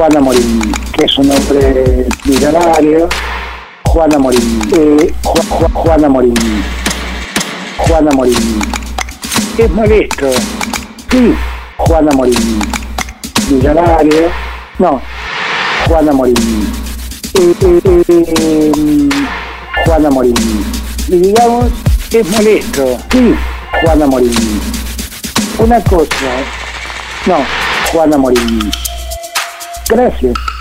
Juana Morín, que es un hombre millonario. Juana Morín, eh, Ju- Ju- Juana Morín, Juana Morín. Es molesto. Sí, Juana Morín, millonario. No, Juana Morín. Eh, eh, eh, eh, Juana Morín. Y digamos, es molesto. Sí, Juana Morín. Una cosa. No, Juana Morín. Gracias.